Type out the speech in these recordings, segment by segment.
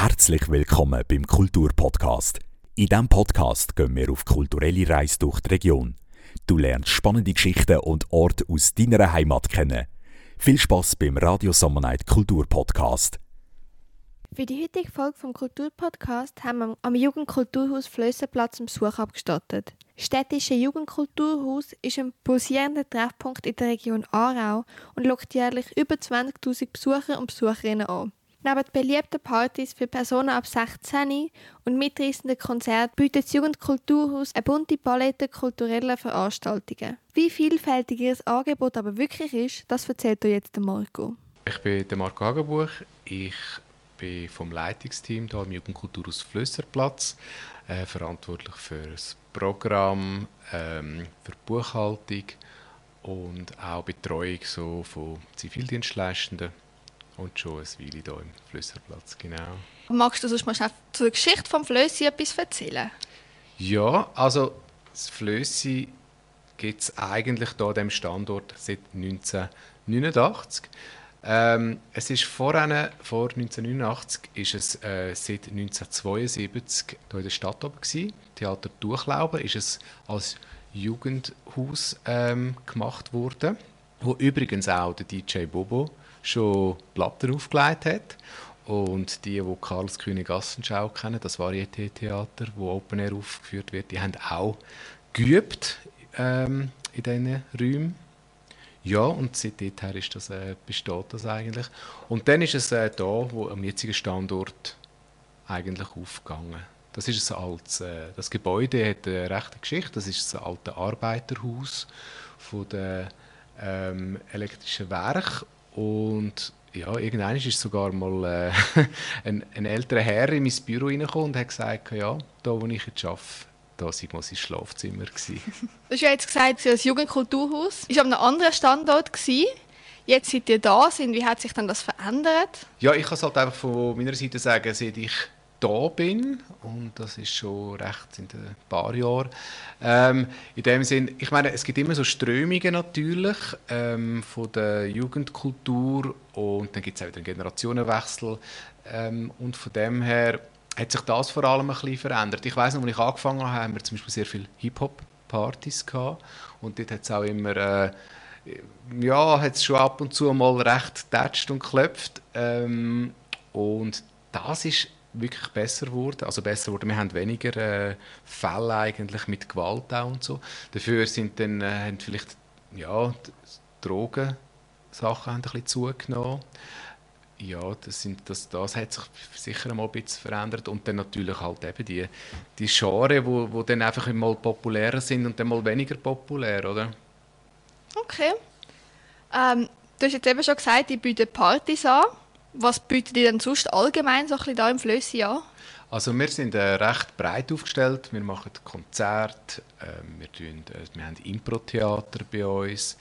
Herzlich willkommen beim Kulturpodcast. In diesem Podcast gehen wir auf kulturelle Reise durch die Region. Du lernst spannende Geschichten und Orte aus deiner Heimat kennen. Viel Spaß beim Radio Summer Night Kulturpodcast. Für die heutige Folge vom Kulturpodcast haben wir am Jugendkulturhaus Flössenplatz einen Besuch abgestattet. Das städtische Jugendkulturhaus ist ein pulsierender Treffpunkt in der Region Aarau und lockt jährlich über 20.000 Besucher und Besucherinnen an. Neben beliebten Partys für Personen ab 16 und mitreißenden Konzerten bietet das Jugendkulturhaus eine bunte Palette kultureller Veranstaltungen. Wie vielfältig ihr Angebot aber wirklich ist, das erzählt euch jetzt Marco. Ich bin Marco Hagenbuch. Ich bin vom Leitungsteam hier im Jugendkulturhaus Flösserplatz äh, verantwortlich für das Programm, ähm, für die Buchhaltung und auch Betreuung so von Zivildienstleistenden und schon ein Weile hier im Flösserplatz, genau. Magst du sonst mal zur Geschichte vom Flössi etwas erzählen? Ja, also das Flössi gibt es eigentlich hier an diesem Standort seit 1989. Ähm, es ist vor, eine, vor 1989 ist es äh, seit 1972 hier in der Stadt oben gewesen. Theater Durchlauben ist es als Jugendhaus ähm, gemacht worden, wo übrigens auch der DJ Bobo schon Platten aufgelegt hat. Und die, die Karls König Gassenschau kennen, das Varieté-Theater, wo Open Air aufgeführt wird, die haben auch geübt ähm, in diesen Räumen. Ja, und seitdem ist das, äh, besteht das eigentlich. Und dann ist es äh, da, wo am jetzigen Standort eigentlich aufgegangen. Das ist ein altes, äh, das Gebäude hat eine rechte Geschichte. Das ist ein altes Arbeiterhaus von der ähm, elektrischen Werk und ja, irgendwann ist sogar mal äh, ein, ein älterer Herr in mein Büro reingekommen und hat gesagt, ja, da wo ich jetzt arbeite, da war mal sein Schlafzimmer. du hast ja jetzt gesagt, das Jugendkulturhaus war an einem anderen Standort. Gewesen. Jetzt, seit ihr da sind, wie hat sich dann das verändert? Ja, ich kann es halt einfach von meiner Seite sagen, seit ich da bin. Und das ist schon recht in ein paar Jahren. Ähm, in dem Sinn, ich meine, es gibt immer so Strömungen natürlich ähm, von der Jugendkultur. Und dann gibt es auch wieder einen Generationenwechsel. Ähm, und von dem her hat sich das vor allem ein bisschen verändert. Ich weiß noch, als ich angefangen habe, haben wir zum Beispiel sehr viele Hip-Hop-Partys gehabt. Und dort hat es auch immer äh, ja, hat es schon ab und zu mal recht tätscht und klopft ähm, und das ist wirklich besser geworden. Also besser wurde. Wir haben weniger äh, Fälle eigentlich mit Gewalt auch und so. Dafür sind dann äh, haben vielleicht ja Drogen Sachen ein bisschen zugenommen. Ja, das, sind, das, das hat sich sicher mal ein bisschen verändert. Und dann natürlich halt eben die, die Genre, wo, wo dann einfach mal populärer sind und dann mal weniger populär, oder? Okay. Ähm, du hast jetzt eben schon gesagt, ich biete Partys an. Was bietet ihr denn sonst allgemein so ein da im Flössi an? Also wir sind äh, recht breit aufgestellt. Wir machen Konzerte, äh, wir, tun, äh, wir haben Impro-Theater bei uns.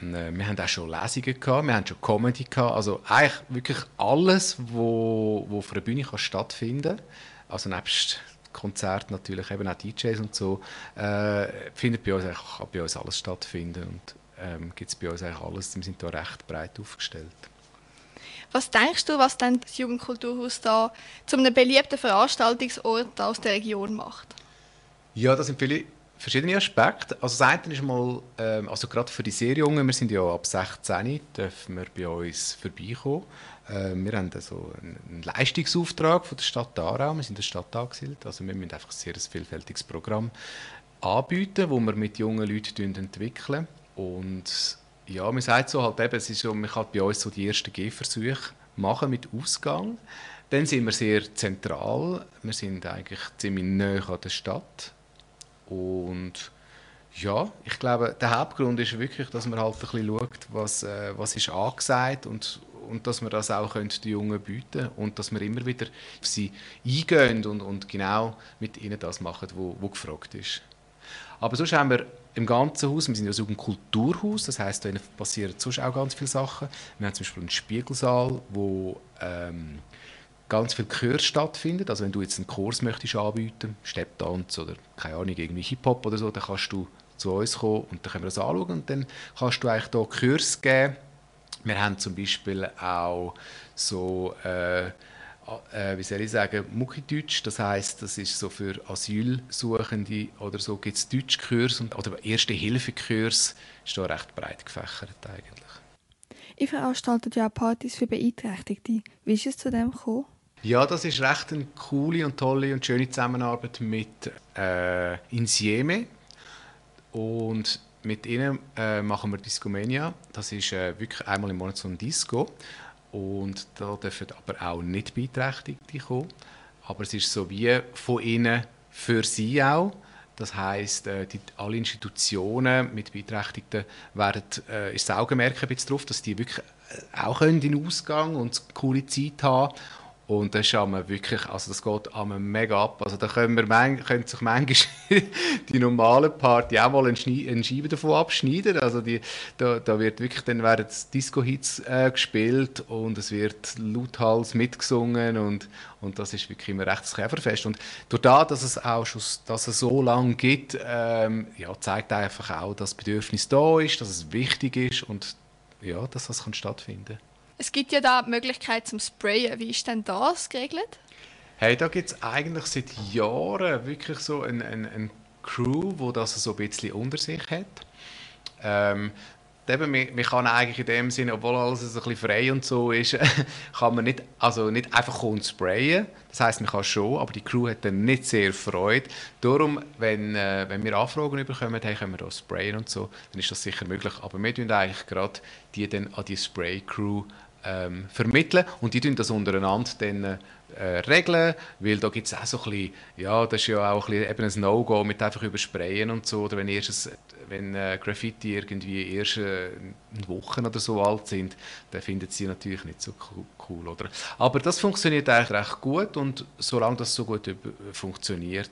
Äh, wir haben auch schon Lesungen gehabt, wir haben schon Comedy gehabt. Also eigentlich wirklich alles, wo auf einer Bühne kann stattfinden kann. Also nebst Konzert natürlich eben auch DJs und so, äh, findet bei uns, kann bei uns alles stattfinden und ähm, gibt es bei uns eigentlich alles. Wir sind da recht breit aufgestellt. Was denkst du, was denn das Jugendkulturhaus da zu einem beliebten Veranstaltungsort aus der Region macht? Ja, das sind viele verschiedene Aspekte. Also das eine ist mal, ähm, also gerade für die sehr Jungen, wir sind ja ab 16, dürfen wir bei uns vorbeikommen. Ähm, wir haben also einen Leistungsauftrag von der Stadt Aarau, wir sind in der Stadt angesiedelt, also wir müssen einfach ein sehr vielfältiges Programm anbieten, wo wir mit jungen Leuten entwickeln und ja, man sagt so halt eben, es ist man kann bei uns so die ersten Gehversuche machen mit Ausgang. Dann sind wir sehr zentral. Wir sind eigentlich ziemlich nahe an der Stadt. Und ja, ich glaube, der Hauptgrund ist wirklich, dass man halt ein bisschen schaut, was, äh, was ist angesagt und, und dass wir das auch den Jungen bieten und dass wir immer wieder auf sie eingehen und, und genau mit ihnen das machen, was gefragt ist. Aber sonst haben wir im ganzen Haus, wir sind ja so ein Kulturhaus, das heißt, da passieren sonst auch ganz viele Sachen. Wir haben zum Beispiel einen Spiegelsaal, wo ähm, ganz viel Chör stattfindet. Also wenn du jetzt einen Kurs möchtest anbieten, Stepptanz oder keine Ahnung, irgendwie Hip-Hop oder so, dann kannst du zu uns kommen und dann können wir das anschauen und dann kannst du eigentlich hier Kurs geben. Wir haben zum Beispiel auch so äh, äh, wie soll ich sagen, Muckideutsch. Das heißt, das ist so für Asylsuchende oder so gibt es Deutschkurs oder erste Hilfekurs ist da recht breit gefächert eigentlich. Ich veranstalte ja auch Partys für Beeinträchtigte. Wie ist es zu dem gekommen? Ja, das ist recht eine coole und tolle und schöne Zusammenarbeit mit äh, Insieme und mit ihnen äh, machen wir Discomania. Das ist äh, wirklich einmal im Monat so ein Disco und da dürfen aber auch nicht Beeinträchtigte kommen. Aber es ist so wie von ihnen für sie auch. Das heisst, äh, alle Institutionen mit Beeinträchtigten werden, äh, ist das Augenmerk ein bisschen drauf, dass die wirklich äh, auch können in den Ausgang und eine coole Zeit haben und das ist wirklich, also das geht mega ab. Also da können, wir, können sich manchmal die normalen Party auch mal eine, Scheibe davon abschneiden. Also die, da, da wird wirklich, dann werden Disco-Hits äh, gespielt und es wird lauthals mitgesungen und, und das ist wirklich immer recht Käferfest. Und durch das, dass es auch schon dass es so lange gibt, ähm, ja, zeigt einfach auch, dass das Bedürfnis da ist, dass es wichtig ist und ja, dass das kann stattfinden kann. Es gibt ja da die Möglichkeit zum Sprayen. Wie ist denn das geregelt? Hey, da gibt es eigentlich seit Jahren wirklich so eine, eine, eine Crew, die das so ein bisschen unter sich hat. Ähm, eben, man, kann eigentlich in dem Sinne, obwohl alles ein bisschen frei und so ist, kann man nicht, also nicht einfach kommen sprayen. Das heißt, man kann schon, aber die Crew hat dann nicht sehr Freude. Darum, wenn, äh, wenn wir Anfragen bekommen, hey, können wir da sprayen und so, dann ist das sicher möglich. Aber wir tun eigentlich gerade die dann an die Spray-Crew ähm, vermitteln und die tun das untereinander dann äh, regeln, weil da gibt es auch so ein bisschen, ja, das ist ja auch ein, bisschen eben ein No-Go mit einfach übersprayen und so, oder wenn erstes, wenn äh, Graffiti irgendwie erst äh, Wochen oder so alt sind, dann finden sie natürlich nicht so cool, oder? Aber das funktioniert eigentlich recht gut und solange das so gut funktioniert,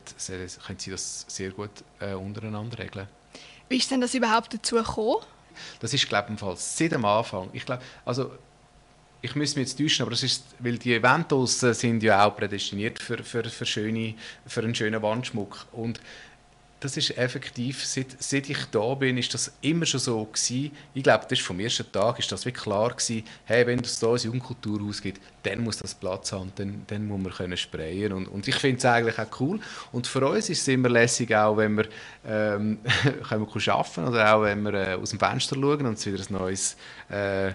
können sie das sehr gut äh, untereinander regeln. Wie ist denn das überhaupt dazu gekommen? Das ist, glaube ich, seit dem Anfang. Ich glaube, also ich müsste mich jetzt täuschen, aber das ist, weil die Events sind ja auch prädestiniert für, für, für, schöne, für einen schönen Wandschmuck. Und das ist effektiv, seit, seit ich da bin, ist das immer schon so gewesen. Ich glaube, das ist vom ersten Tag ist das wirklich klar gewesen, hey, wenn es da ein Jugendkulturhaus gibt, dann muss das Platz haben, dann, dann muss man können sprayen und, und ich finde es eigentlich auch cool. Und für uns ist es immer lässig, auch wenn wir ähm, können wir arbeiten oder auch wenn wir äh, aus dem Fenster schauen und es wieder ein neues äh,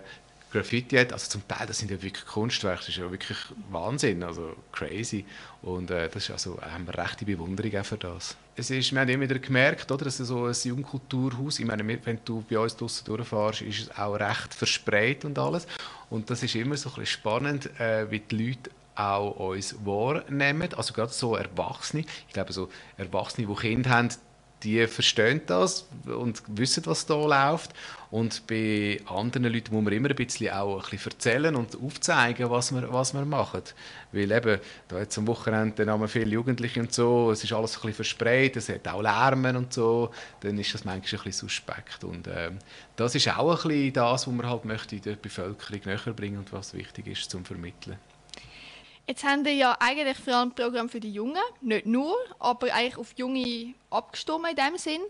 Graffiti hat. Also zum Teil, das sind ja wirklich Kunstwerke, das ist ja wirklich Wahnsinn, also crazy. Und äh, das ist also, haben wir rechte Bewunderung auch für das. Es ist, wir haben immer wieder gemerkt, oder, dass so ein Jugendkulturhaus, ich meine, wenn du bei uns draußen durchfährst, ist es auch recht verspreit und alles. Und das ist immer so ein bisschen spannend, äh, wie die Leute auch uns wahrnehmen, also gerade so Erwachsene. Ich glaube, so Erwachsene, die Kinder haben, die verstehen das und wissen, was da läuft. Und bei anderen Leuten muss man immer ein bisschen auch ein bisschen erzählen und aufzeigen, was wir, was wir machen. Weil eben, da jetzt am Wochenende haben wir viele Jugendliche und so, es ist alles ein bisschen verspreit, es hat auch Lärmen und so, dann ist das manchmal ein bisschen suspekt. Und äh, das ist auch ein bisschen das, was man halt möchte der Bevölkerung näher bringen und was wichtig ist zum Vermitteln. Jetzt haben wir ja eigentlich vor allem ein Programm für die Jungen, nicht nur, aber eigentlich auf Junge abgestimmt in dem Sinn.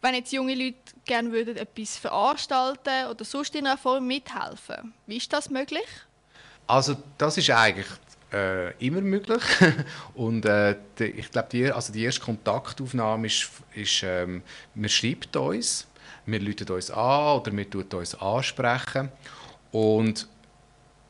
Wenn jetzt junge Leute gerne würden, etwas veranstalten oder sonst in einer Form mithelfen, wie ist das möglich? Also das ist eigentlich äh, immer möglich und äh, die, ich glaube, die, also die erste Kontaktaufnahme ist, ist ähm, man schreibt uns, wir rufen uns an oder wir tun uns ansprechen und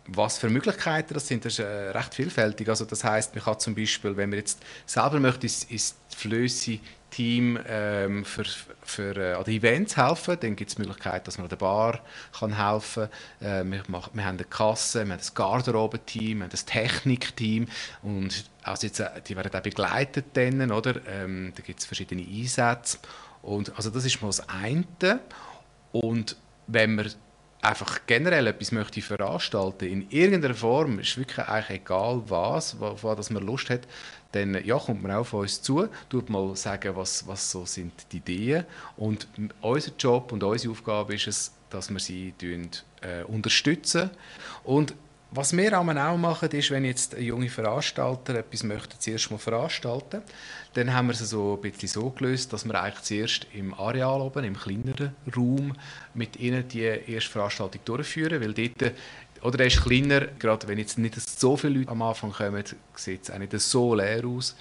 was für Möglichkeiten das sind, das ist äh, recht vielfältig. Also das heißt, man kann zum Beispiel, wenn man jetzt selber möchte, ins, ins Flössi Team ähm, für, für äh, an den Events helfen, dann gibt es die Möglichkeit, dass man an der Bar kann helfen kann. Äh, wir, wir haben eine Kasse, wir haben ein Garderobenteam, wir haben ein Technikteam und also jetzt, äh, die werden auch begleitet dann, oder? Ähm, da gibt es verschiedene Einsätze und also das ist mal das eine und wenn man einfach generell etwas möchte veranstalten in irgendeiner Form, ist wirklich eigentlich egal was, woran man Lust hat, dann ja, kommt man auch auf uns zu, tut mal sagen, was, was so sind die Ideen. Und unser Job und unsere Aufgabe ist es, dass wir sie äh, unterstützen. Und was wir auch machen, ist, wenn jetzt ein junger Veranstalter etwas möchte, zuerst mal veranstalten, dann haben wir es so ein bisschen so gelöst, dass wir eigentlich zuerst im Areal oben, im kleineren Raum, mit ihnen die erste Veranstaltung durchführen, weil dort oder er ist kleiner, gerade wenn jetzt nicht so viele Leute am Anfang kommen, sieht es auch nicht so leer aus.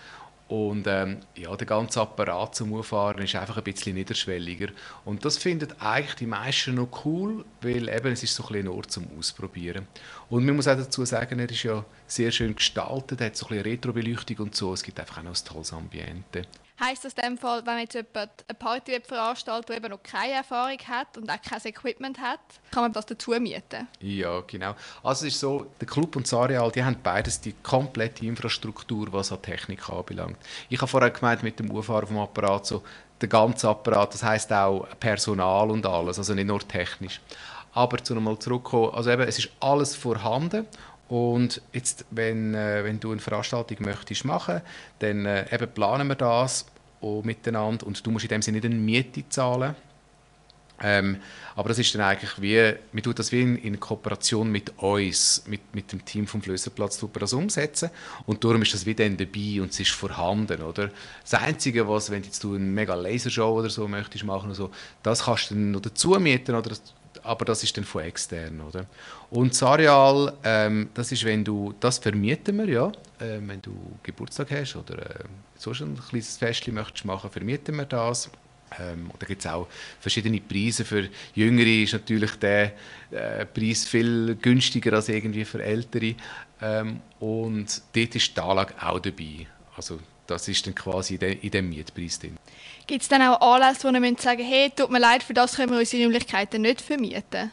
Und ähm, ja, der ganze Apparat zum Auffahren ist einfach ein bisschen niederschwelliger. Und das finden eigentlich die meisten noch cool, weil eben, es ist so ein, ein Ort zum Ausprobieren. Und man muss auch dazu sagen, er ist ja sehr schön gestaltet, hat so ein bisschen Retro-Beleuchtung und so. Es gibt einfach auch noch ein tolles Ambiente. Heißt das in dem Fall, wenn jetzt jemand eine Party veranstaltet, die eben noch keine Erfahrung hat und auch kein Equipment hat, kann man das dazu mieten? Ja, genau. Also es ist so, der Club und das Areal, die haben beides die komplette Infrastruktur, was an Technik anbelangt. Ich habe vorher gemeint, mit dem Auffahren vom Apparat, so der ganze Apparat, das heißt auch Personal und alles, also nicht nur technisch. Aber zu nochmal zurückkommen, also eben, es ist alles vorhanden und jetzt, wenn, äh, wenn du eine Veranstaltung möchtest machen, dann äh, eben planen wir das auch miteinander und du musst in dem Sinne nicht eine Miete zahlen. Ähm, aber das ist dann eigentlich wie, man tut das wie in, in Kooperation mit uns, mit, mit dem Team vom Flösserplatz, tut das umsetzen und darum ist das wie dann dabei und es ist vorhanden, oder? Das Einzige, was, wenn jetzt du eine mega Lasershow oder so möchtest machen oder so, das kannst du dann noch dazu mieten oder aber das ist dann von extern, oder? Und das Areal, ähm, das ist, wenn du, das vermieten wir, ja, äh, wenn du Geburtstag hast oder äh, so ein kleines Festchen möchtest machen, vermieten wir das. Ähm, da gibt es auch verschiedene Preise. Für Jüngere ist natürlich der äh, Preis viel günstiger als irgendwie für Ältere. Ähm, und dort ist die Anlage auch dabei. Also das ist dann quasi in dem Mietpreis drin. Gibt es dann auch Anlässe, wo man sagen hey, tut mir leid, für das können wir unsere Räumlichkeiten nicht vermieten?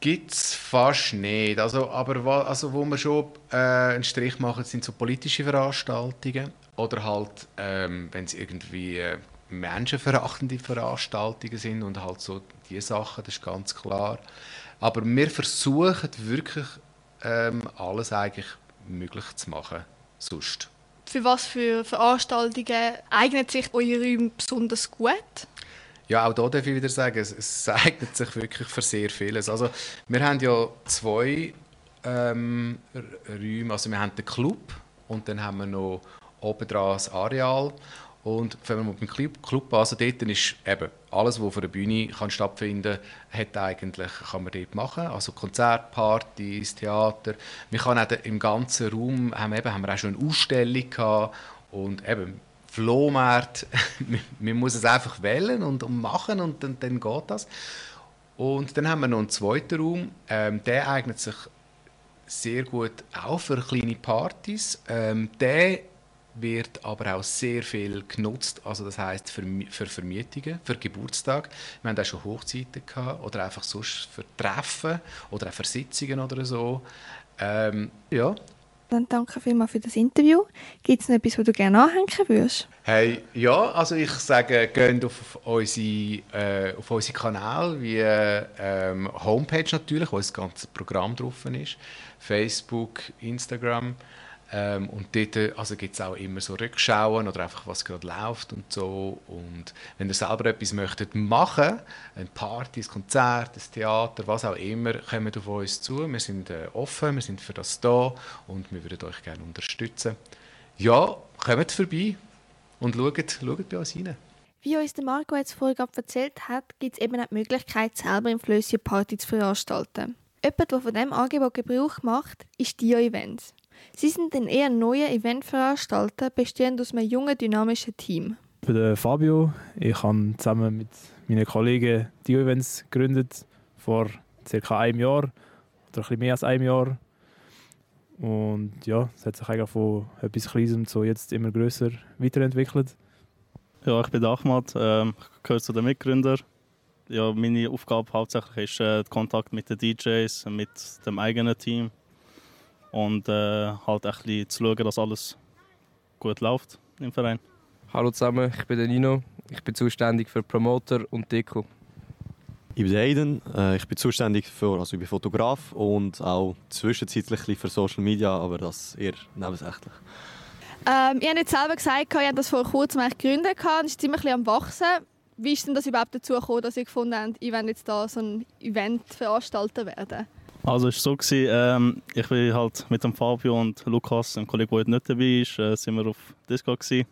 Gibt es fast nicht. Also, aber wo, also, wo wir schon äh, einen Strich machen, sind so politische Veranstaltungen oder halt, ähm, wenn es irgendwie äh, menschenverachtende Veranstaltungen sind und halt so diese Sachen, das ist ganz klar. Aber wir versuchen wirklich ähm, alles eigentlich möglich zu machen, sonst für was für Veranstaltungen eignet sich eure Räume besonders gut? Ja, auch da darf ich wieder sagen, es, es eignet sich wirklich für sehr vieles. Also, wir haben ja zwei ähm, Räume. Also, wir haben den Club und dann haben wir noch oben das Areal. Und wenn man mit dem Club, also dort ist eben alles, was auf einer Bühne kann stattfinden kann, eigentlich, kann man dort machen. Also Konzertpartys, Theater. Wir kann auch im ganzen Raum, haben, eben, haben wir auch schon eine Ausstellung gehabt und eben Flohmarkt, man muss es einfach wählen und, machen und dann, dann geht das. Und dann haben wir noch einen zweiten Raum, ähm, der eignet sich sehr gut auch für kleine Partys. Ähm, der wird aber auch sehr viel genutzt, also das heißt für, für Vermietungen, für Geburtstage. Wir haben auch schon Hochzeiten gehabt oder einfach sonst für Treffen oder auch für Sitzungen oder so. Ähm, ja. Dann danke vielmals für das Interview. Gibt es noch etwas, was du gerne anhängen würdest? Hey, ja, also ich sage, geht auf unsere, äh, auf unsere Kanäle, wie ähm, Homepage natürlich, wo das ganze Programm drauf ist, Facebook, Instagram. Ähm, und dort also gibt es auch immer so Rückschauen oder einfach, was gerade läuft und so. Und wenn ihr selber etwas möchtet machen, ein Party, ein Konzert, ein Theater, was auch immer, kommt auf uns zu. Wir sind äh, offen, wir sind für das da und wir würden euch gerne unterstützen. Ja, kommt vorbei und schaut, schaut bei uns rein. Wie uns der Marco jetzt vorhin erzählt hat, gibt es eben auch die Möglichkeit, selber im Flösschen Party zu veranstalten. Jemand, der von diesem Angebot Gebrauch macht, ist Dio Events. Sie sind ein eher neuer Eventveranstalter, bestehend aus einem jungen, dynamischen Team. Ich bin Fabio. Ich habe zusammen mit meinen Kollegen die Events gegründet vor circa einem Jahr oder ein bisschen mehr als einem Jahr. Und ja, es hat sich eigentlich von etwas Kleinem zu jetzt immer größer weiterentwickelt. Ja, ich bin Ahmad, ähm, ich gehöre zu den Mitgründern. Ja, meine Aufgabe hauptsächlich ist äh, der Kontakt mit den DJs, mit dem eigenen Team und äh, halt ein bisschen zu schauen, dass alles gut läuft im Verein. Hallo zusammen, ich bin der Nino. Ich bin zuständig für Promoter und Deko. Ich bin Aiden, äh, ich bin zuständig für, also ich bin Fotograf und auch zwischenzeitlich für Social Media, aber das eher nebensächlich. Ähm, ihr habt jetzt selber gesagt, ihr habt das vor kurzem gegründet und ist ziemlich am wachsen. Wie ist denn das überhaupt dazu gekommen, dass ihr gefunden habt, ich will jetzt da so ein Event veranstalten werden? Also es war so, ähm, ich bin halt mit dem Fabio und Lukas, einem Kollegen, der heute nicht dabei ist, äh, sind wir auf Disco gewesen.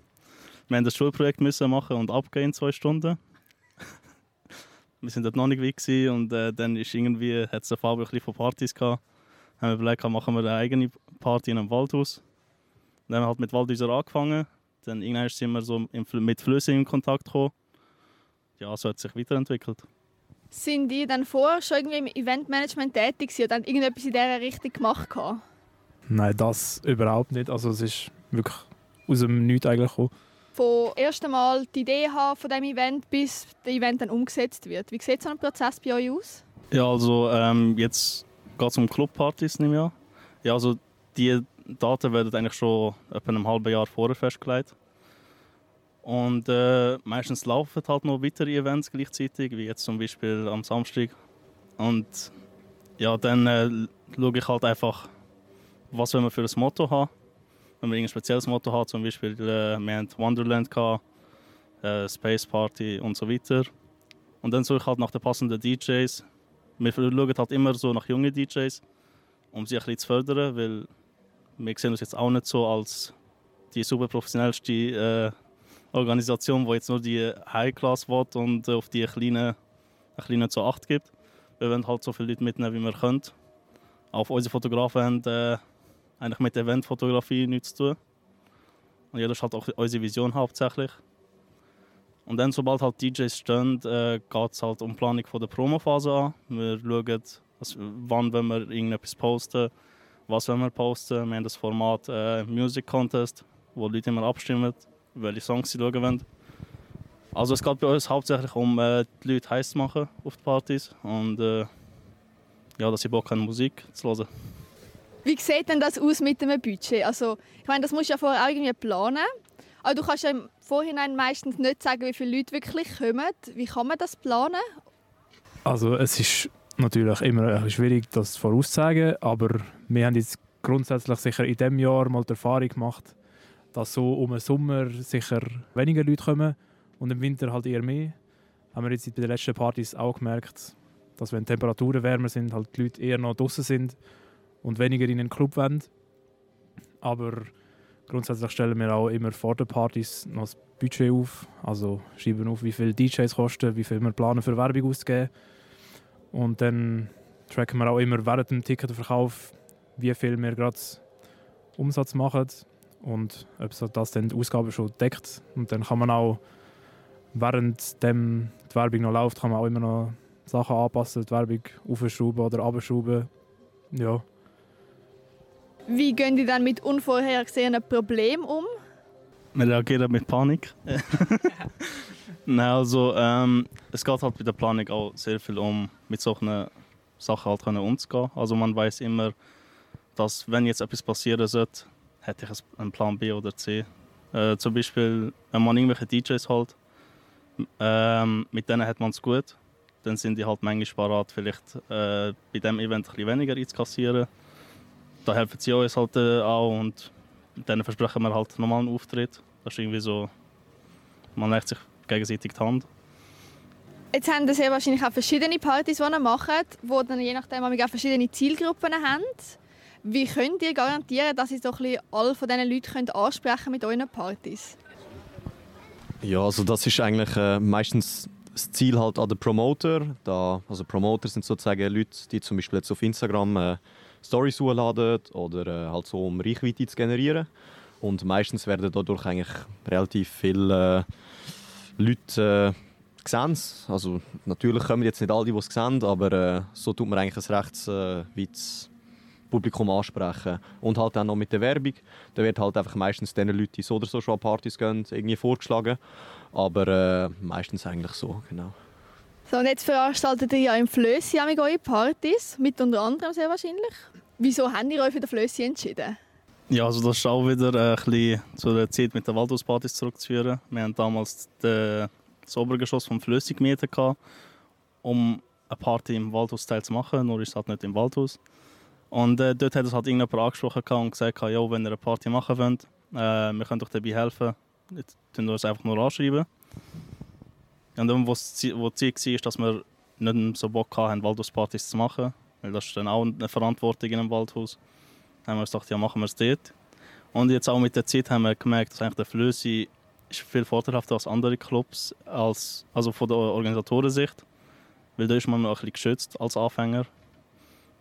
Wir mussten das Schulprojekt müssen machen und abgehen in zwei Stunden. wir sind dort noch nicht weit gewesen und äh, dann ist irgendwie, hat der Fabio ein bisschen von Partys gehabt. haben wir überlegt, machen wir eine eigene Party in einem Waldhaus. Dann haben wir halt mit Waldhäusern angefangen. Dann irgendwann sind wir so mit Flüssen in Kontakt gekommen. Ja, so hat es sich weiterentwickelt. Sind die dann vorher schon irgendwie im Eventmanagement tätig gewesen oder irgendetwas in dieser Richtung gemacht? Gehabt? Nein, das überhaupt nicht. Also es ist wirklich aus dem Nichts eigentlich gekommen. Von erst Mal die Idee haben von diesem Event bis das Event dann umgesetzt wird. Wie sieht so ein Prozess bei euch aus? Ja, also ähm, jetzt geht es um Clubpartys, nehme ich an. Ja, also die Daten werden eigentlich schon etwa einem halben Jahr vorher festgelegt. Und äh, meistens laufen halt noch weitere Events gleichzeitig, wie jetzt zum Beispiel am Samstag. Und ja, dann äh, schaue ich halt einfach, was wir für ein Motto haben. Wenn wir ein spezielles Motto haben, zum Beispiel äh, wir hatten Wonderland, gehabt, äh, Space Party und so weiter. Und dann suche ich halt nach den passenden DJs. Wir schauen halt immer so nach jungen DJs, um sie ein bisschen zu fördern, weil wir sehen uns jetzt auch nicht so als die super professionellste äh, Organisation, die jetzt nur die High-Class will und auf die kleinen, kleinen zu Acht gibt. Wir wollen halt so viele Leute mitnehmen, wie wir können. Auf unsere Fotografen haben äh, eigentlich mit Eventfotografie nichts zu tun. Und ist halt auch unsere Vision hauptsächlich. Und dann, sobald halt DJs stehen, äh, geht es halt um die Planung von der Promophase an. Wir schauen, also, wann wollen wir irgendetwas posten, was wollen wir posten. Wir haben das Format äh, Music Contest, wo Leute immer abstimmen, welche Songs sie schauen wollen. Also es geht bei uns hauptsächlich um äh, die Leute heiß zu machen auf die Partys und äh, ja, dass sie Bock haben, Musik zu hören. Wie sieht denn das aus mit dem Budget? Also, ich meine, das musst du ja vorher auch irgendwie planen. Aber du kannst ja im Vorhinein meistens nicht sagen, wie viele Leute wirklich kommen. Wie kann man das planen? Also es ist natürlich immer schwierig, das vorauszusagen, aber wir haben jetzt grundsätzlich sicher in diesem Jahr mal die Erfahrung gemacht, dass so um den Sommer sicher weniger Leute kommen und im Winter halt eher mehr. Haben wir jetzt bei den letzten Partys auch gemerkt, dass wenn Temperaturen wärmer sind, halt die Leute eher noch draußen sind und weniger in den Club wollen. Aber grundsätzlich stellen wir auch immer vor den Partys noch das Budget auf. Also schreiben auf, wie viel DJs kosten, wie viel wir planen für Werbung auszugeben. Und dann tracken wir auch immer während dem Ticketverkauf, wie viel wir gerade Umsatz machen und ob das dann die Ausgaben schon deckt. Und dann kann man auch, während dem die Werbung noch läuft, kann man auch immer noch Sachen anpassen, die Werbung aufschrauben oder abschrauben. Ja. Wie gehen die dann mit unvorhergesehenen Problemen um? Wir reagieren mit Panik. Nein, also ähm, es geht halt bei der Planung auch sehr viel um, mit solchen Sachen halt können umzugehen. Also man weiß immer, dass wenn jetzt etwas passieren sollte, hätte ich einen Plan B oder C. Äh, zum Beispiel, wenn man irgendwelche DJs holt, ähm, mit denen hat man es gut, dann sind die halt manchmal parat, vielleicht äh, bei diesem Event ein weniger einzukassieren. Da helfen sie uns halt äh, auch und dann versprechen wir halt nochmal einen Auftritt. Das ist irgendwie so, man legt sich gegenseitig die Hand. Jetzt haben Sie wahrscheinlich auch verschiedene Partys, die ihr macht, die dann je nachdem auch verschiedene Zielgruppen haben. Wie könnt ihr garantieren, dass ihr so ein alle von diesen Leuten ansprechen mit euren Partys? Ja, also das ist eigentlich äh, meistens das Ziel halt an den Promoter. Da, also Promoter sind sozusagen Leute, die zum Beispiel jetzt auf Instagram äh, Stories hochladen oder äh, halt so, um Reichweite zu generieren. Und meistens werden dadurch eigentlich relativ viele äh, Leute äh, gesehen. Also natürlich kommen jetzt nicht alle, die es sehen, aber äh, so tut man eigentlich ein recht äh, Publikum ansprechen. Und halt dann noch mit der Werbung. Da wird halt einfach meistens den Leuten, die so oder so schon an Partys gehen, irgendwie vorgeschlagen. Aber äh, meistens eigentlich so, genau. So, und jetzt veranstaltet ihr ja im Flössi eure Partys, mit unter anderem sehr wahrscheinlich. Wieso habt ihr euch für den Flössi entschieden? Ja, also das ist auch wieder äh, ein bisschen zu der Zeit mit den Waldhauspartys zurückzuführen. Wir haben damals den, das Obergeschoss vom Flössi gemietet, um eine Party im Waldhaus zu machen, nur ist es halt nicht im Waldhaus. Und äh, dort hat es halt irgendjemand angesprochen und gesagt, ja, wenn ihr eine Party machen wollt, äh, wir können euch dabei helfen. Jetzt tun wir uns einfach nur anschreiben. Und dann, wo das Ziel war, dass wir nicht so Bock hatten, Waldhauspartys zu machen, weil das ist dann auch eine Verantwortung in einem Waldhaus, dann haben wir gedacht, ja, machen wir es dort. Und jetzt auch mit der Zeit haben wir gemerkt, dass eigentlich der Flösi ist viel vorteilhafter als andere Clubs, als, also von der Organisatorensicht. Weil da ist man auch ein bisschen geschützt als Anfänger.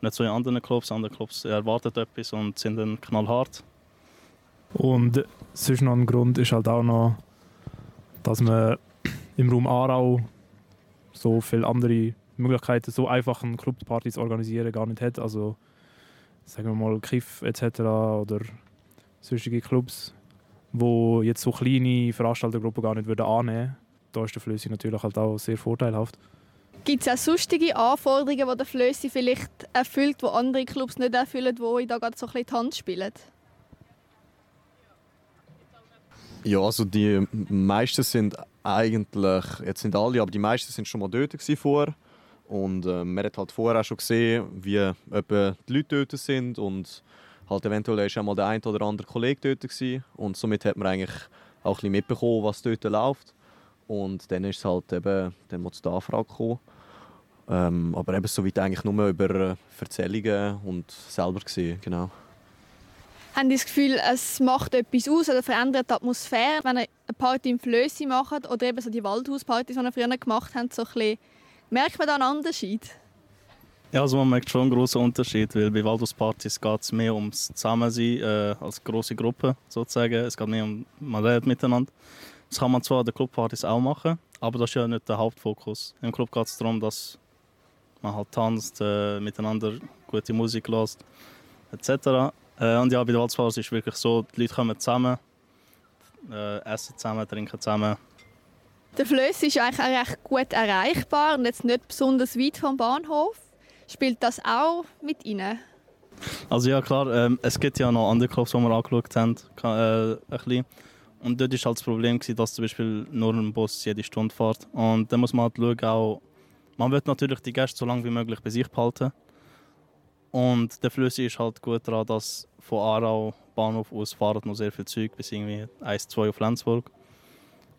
Nicht so in anderen Clubs. Andere Clubs erwarten etwas und sind dann knallhart. Und sonst noch ein Grund ist halt auch noch, dass man im Raum Aarau so viele andere Möglichkeiten, so einfach eine Clubparty zu organisieren, gar nicht hat. Also sagen wir mal Kiff etc. oder sonstige Clubs, wo jetzt so kleine Veranstaltergruppen gar nicht annehmen würden. Da ist der Flössi natürlich halt auch sehr vorteilhaft. Gibt es auch sonstige Anforderungen, die der Flössi vielleicht erfüllt, die andere Clubs nicht erfüllen, wo ich da gerade so ein bisschen die Hand spielen? Ja, also die meisten sind eigentlich, jetzt sind alle, aber die meisten sind schon mal dort vor. Und äh, man hat halt vorher auch schon gesehen, wie etwa die Leute dort sind und halt eventuell ist auch mal der ein oder andere Kollege dort gewesen. und somit hat man eigentlich auch ein bisschen mitbekommen, was dort läuft. Und dann ist es halt eben, dann muss die Anfrage kommen. Ähm, aber eben so weit eigentlich nur über Erzählungen und selber gesehen, genau. Haben Sie das Gefühl, es macht etwas aus oder verändert die Atmosphäre, wenn ihr eine Party im Flössi macht oder eben so die Waldhauspartys, die ihr früher gemacht habt, so ein bisschen, merkt man da einen Unterschied? Ja, also man merkt schon einen großen Unterschied, weil bei Waldhauspartys geht es mehr ums Zusammensein äh, als große Gruppe sozusagen. Es geht mehr um, man redet miteinander. Das kann man zwar an den Clubpartys auch machen, aber das ist ja nicht der Hauptfokus. Im Club geht es darum, dass man halt tanzt, äh, miteinander gute Musik lässt, etc. Äh, und ja, bei der Walzphase ist es wirklich so, die Leute kommen zusammen, äh, essen zusammen, trinken zusammen. Der Flöss ist eigentlich auch recht gut erreichbar und jetzt nicht besonders weit vom Bahnhof. Spielt das auch mit Ihnen? Also ja klar, ähm, es gibt ja noch andere Clubs, die wir angeschaut haben. Äh, ein bisschen. Und dort war halt das Problem, dass zum Beispiel nur ein Bus jede Stunde fährt. Und dann muss man halt schauen, auch, man will natürlich die Gäste so lange wie möglich bei sich behalten. Und der Flüssig ist halt gut daran, dass von Aarau Bahnhof aus fahren noch sehr viel Zeug bis irgendwie 1, 2 auf Lenzburg.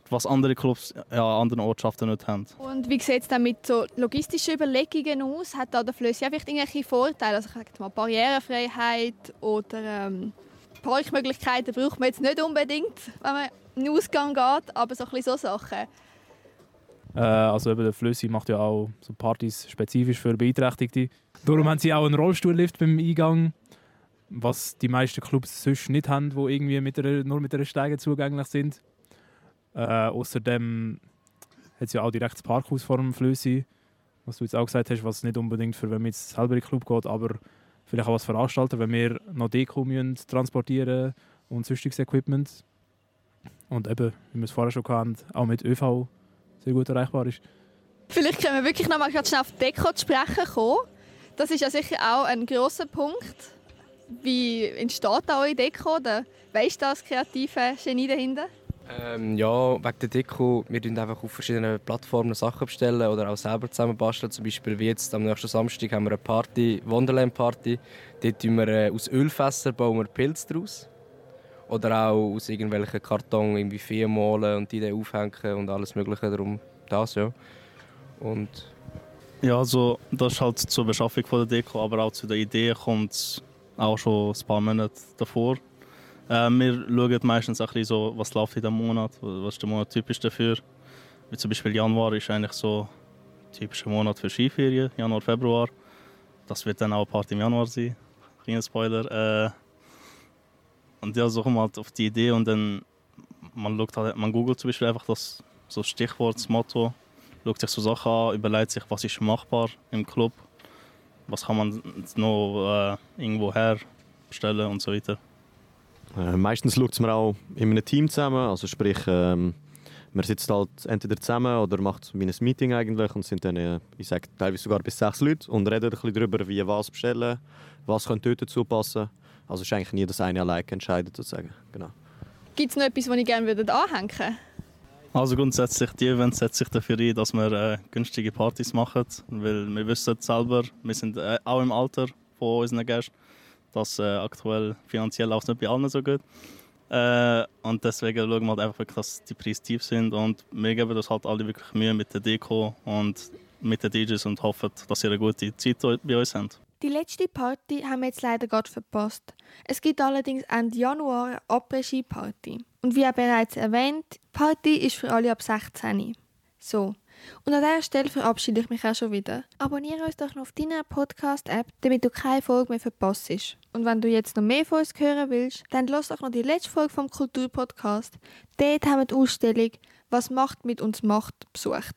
Was andere Clubs ja, an anderen Ortschaften nicht haben. Und wie sieht es dann mit so logistischen Überlegungen aus? Hat da der Flüssig vielleicht irgendwelche Vorteile? Also ich sage mal Barrierefreiheit oder ähm, Parkmöglichkeiten braucht man jetzt nicht unbedingt, wenn man in Ausgang geht, aber so, ein bisschen so Sachen. Äh, also eben der Flüssi macht ja auch so Partys spezifisch für Beeinträchtigte. Darum haben sie auch einen Rollstuhllift beim Eingang, was die meisten Clubs sonst nicht haben, die irgendwie mit einer, nur mit einer Steige zugänglich sind. Äh, außerdem hat es ja auch direkt das Parkhaus vor dem Flüssi, was du jetzt auch gesagt hast, was nicht unbedingt für wenn man jetzt selber in den Club geht, aber vielleicht auch als Veranstalter, wenn wir noch Deko müssen transportieren und sonstiges Equipment. Und eben, wie wir es vorher schon hatten, auch mit ÖV sehr gut erreichbar ist. Vielleicht können wir wirklich noch mal schnell auf Deko zu sprechen kommen. Das ist ja sicher auch ein großer Punkt. Wie entsteht eure Deko? Oder weißt du das kreative Genie dahinter? Ähm, ja, wegen der Deko, wir bestellen einfach auf verschiedenen Plattformen Sachen bestellen oder auch selber zusammen. Zum Beispiel wie jetzt am nächsten Samstag haben wir eine Party, Wonderland Party. Dort bauen wir äh, aus Ölfässern bauen wir Pilze draus. Oder auch aus irgendwelchen Karton irgendwie Vieh malen und die dann aufhängen und alles mögliche darum. Das, ja. Und ja, also das ist halt zur Beschaffung von der Deko, aber auch zu der Idee kommt auch schon ein paar Monate davor. Äh, wir schauen meistens ein so, was läuft in diesem Monat, was ist der Monat typisch dafür. Wie zum Beispiel Januar ist eigentlich so ein typischer Monat für Skiferien, Januar, Februar. Das wird dann auch eine Party im Januar sein. Kleiner Spoiler. Äh, und ja, so wir halt auf die Idee und dann man, halt, man googelt zum Beispiel einfach das so Stichwort, das Motto, schaut sich so Sachen an, überlegt sich, was ist machbar im Club, was kann man noch äh, irgendwo herstellen und so weiter. Äh, meistens schaut man auch in einem Team zusammen, also sprich, ähm, man sitzt halt entweder zusammen oder macht ein Meeting eigentlich und sind dann, äh, ich sage teilweise sogar bis sechs Leute und reden ein bisschen darüber, wie was bestellen, was könnte dort dazu passen. Also es ist eigentlich nie das eine alleine entscheidet sozusagen. Genau. Gibt es noch etwas, was ich gerne anhängen würde? Also grundsätzlich, die Events setzen sich dafür ein, dass wir äh, günstige Partys machen, weil wir wissen selber, wir sind äh, auch im Alter von unseren Gästen, dass äh, aktuell finanziell auch nicht bei allen so gut. Äh, und deswegen schauen wir halt einfach, wirklich, dass die Preise tief sind und wir geben das halt alle wirklich Mühe mit der Deko und mit den DJs und hoffen, dass sie eine gute Zeit bei uns haben. Die letzte Party haben wir jetzt leider gerade verpasst. Es gibt allerdings Ende Januar eine Après-Ski-Party. Und wie bereits erwähnt, die Party ist für alle ab 16. So, Und an dieser Stelle verabschiede ich mich auch schon wieder. Abonniere uns doch noch auf deiner Podcast-App, damit du keine Folge mehr verpasst. Und wenn du jetzt noch mehr von uns hören willst, dann lass doch noch die letzte Folge vom Kulturpodcast. Dort haben wir die Ausstellung «Was Macht mit uns macht» besucht.